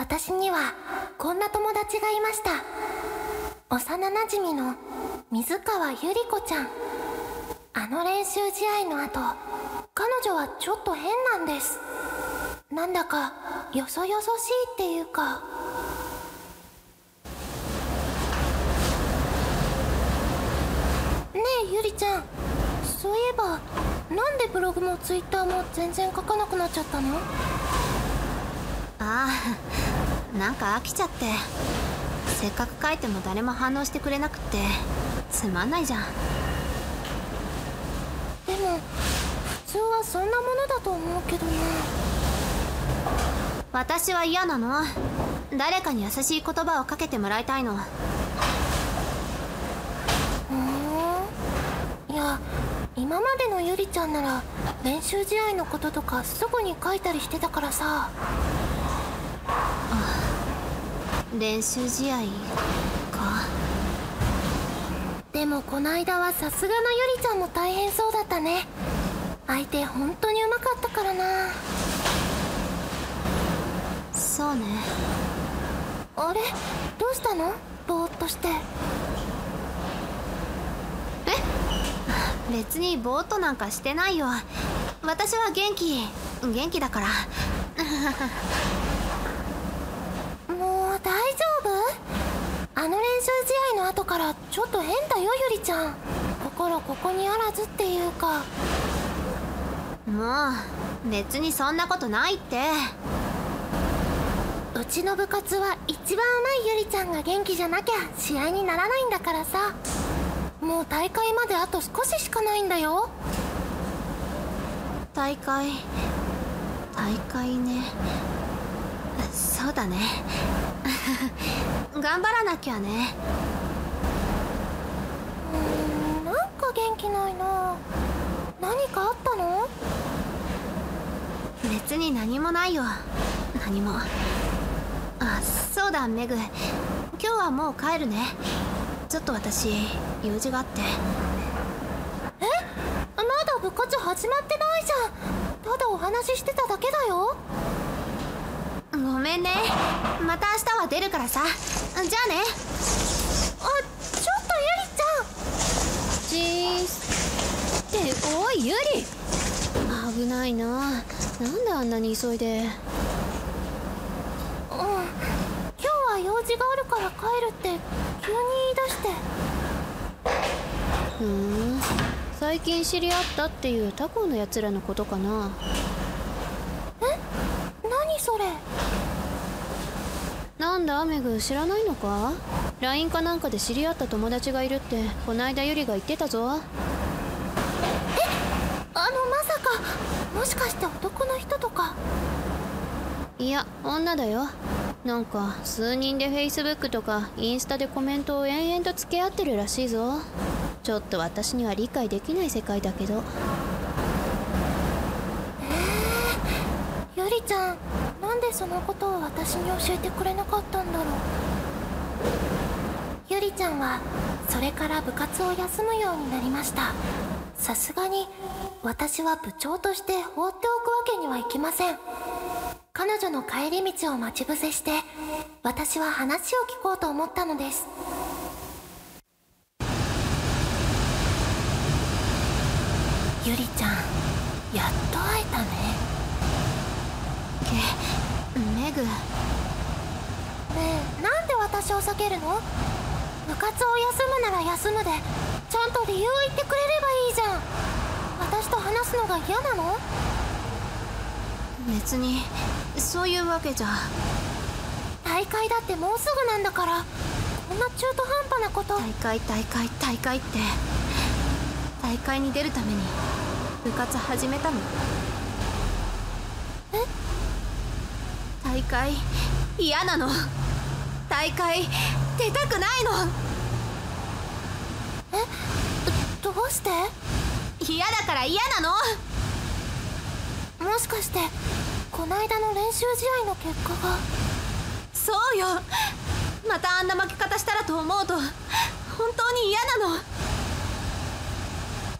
私にはこんな友達がいました。幼なじみの水川ゆり子ちゃん。あの練習試合の後彼女はちょっと変なんです。なんだかよそよそしいっていうか。ねえゆりちゃん。そういえばなんでブログもツイッターも全然書かなくなっちゃったの？ああなんか飽きちゃって。せっかく書いても誰も反応してくれなくって。つまんないじゃん。でも普通はそんなものだと思うけどな私は嫌なの。誰かに優しい言葉をかけてもらいたいの。ふー？んいや今までのゆりちゃんなら練習試合のこととかすぐに書いたりしてたからさ練習試合か。でもこないだはさすがのゆりちゃんも大変そうだったね。相手本当にうまかったからな。そうね。あれ？どうしたの？ぼーっとして。え？別にぼーっとなんかしてないよ。私は元気元気だからもう大丈夫あの練習試合の後からちょっと変だよゆりちゃん。心ここにあらずっていうか。もう別にそんなことないって。うちの部活は一番うまいゆりちゃんが元気じゃなきゃ試合にならないんだからさ。もう大会まであと少ししかないんだよ。大会大会ねそうだね。頑張らなきゃね。うーんなんか元気ないな。何かあったの？別に何もないよ。何も。あそうだメグ。今日はもう帰るね。ちょっと私用事があって。え？まだ部活始まってないじゃん。ただお話ししてただけだよごめんね。また明日は出るからさ。じゃあね。あちょっとゆりちゃん。チースっておいユリ危ないな。なんであんなに急いで。うん今日は用事があるから帰るって急に言い出して。ふーん。最近知り合ったっていう他校のやつらのことかな。何それ？なんだメグ知らないのか？LINE かなんかで知り合った友達がいるってこないだユリが言ってたぞ。あのまさか。もしかして男の人とか？いや女だよ。なんか数人で Facebook とかインスタでコメントを延々と付け合ってるらしいぞ。ちょっと私には理解できない世界だけど。ゆりちゃんそのことを私に教えてくれなかったんだろう。ゆりちゃんはそれから部活を休むようになりました。さすがに私は部長として放っておくわけにはいきません。彼女の帰り道を待ち伏せして私は話を聞こうと思ったのです。ゆりちゃんやっと会えたね。メグ。ねえなんで私を避けるの？部活を休むなら休むでちゃんと理由を言ってくれればいいじゃん。私と話すのが嫌なの？別にそういうわけじゃ。大会だってもうすぐなんだからこんな中途半端なこと。大会大会大会って。大会に出るために部活始めたの。え？大会嫌なの。大会出たくないの。え？どどうして？嫌だから嫌なの。もしかしてこないだの練習試合の結果が？そうよ。またあんな負け方したらと思うと本当に嫌なの。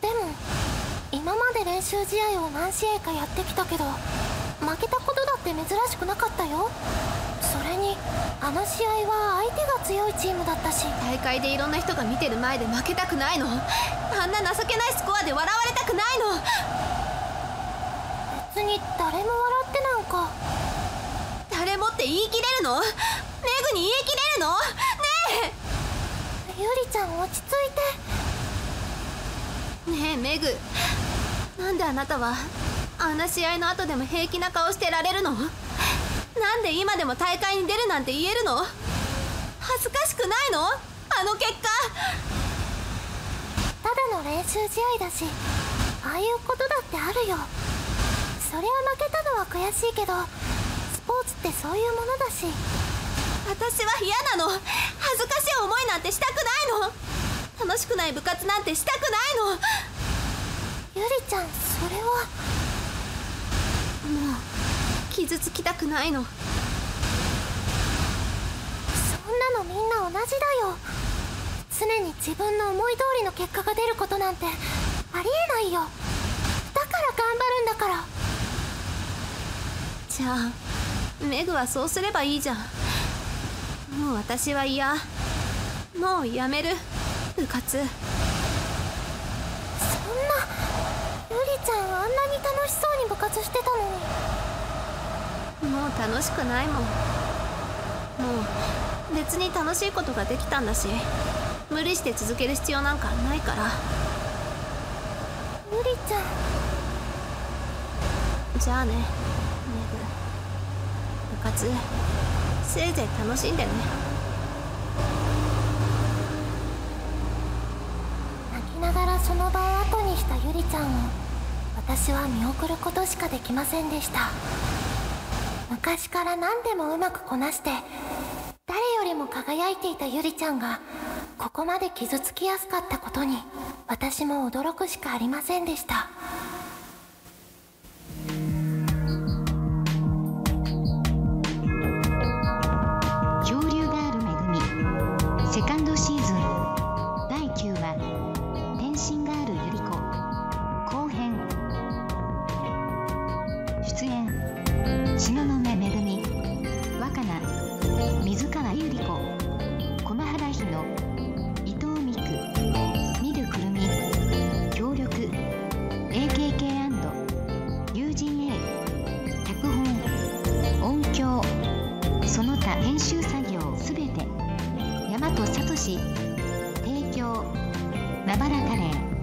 でも今まで練習試合を何試合かやってきたけど負けたことだって珍しくなかったよ。それにあの試合は相手が強いチームだったし。大会でいろんな人が見てる前で負けたくないの。あんな情けないスコアで笑われたくないの。別に誰も笑ってなんか。誰もって言い切れるの？メグに言い切れるの？ねゆりちゃん落ち着いえねえメグ。なんであなたはあんな試合の後でも平気な顔してられるの？なんで今でも大会に出るなんて言えるの？恥ずかしくないの？あの結果。てただの練習試合だしああいうことだってあるよ。そりゃ負けたのは悔しいけどスポーツってそういうものだし。私は嫌なの。恥ずかしい思いなんてしたくないの。楽しくない部活なんてしたくないの。ゆりちゃんそれは傷つきたくないの。そんなのみんな同じだよ。常に自分の思い通りの結果が出ることなんてありえないよ。だから頑張るんだから。じゃあメグはそうすればいいじゃん。もう私は嫌。もうやめる。部活そんなゆりちゃんあんなに楽しそうに部活してたのにもう楽しくないもん。もう別に楽しいことができたんだし無理して続ける必要なんかないから。ゆりちゃ。んじゃあねメグ。部活。せいぜい楽しんでね。泣きながらその場を後にしたゆりちゃんを私は見送ることしかできませんでした。昔から何でもうまくこなして誰よりも輝いていたゆりちゃんがここまで傷つきやすかったことに私も驚くしかありませんでした。和聡提供まばらカレー。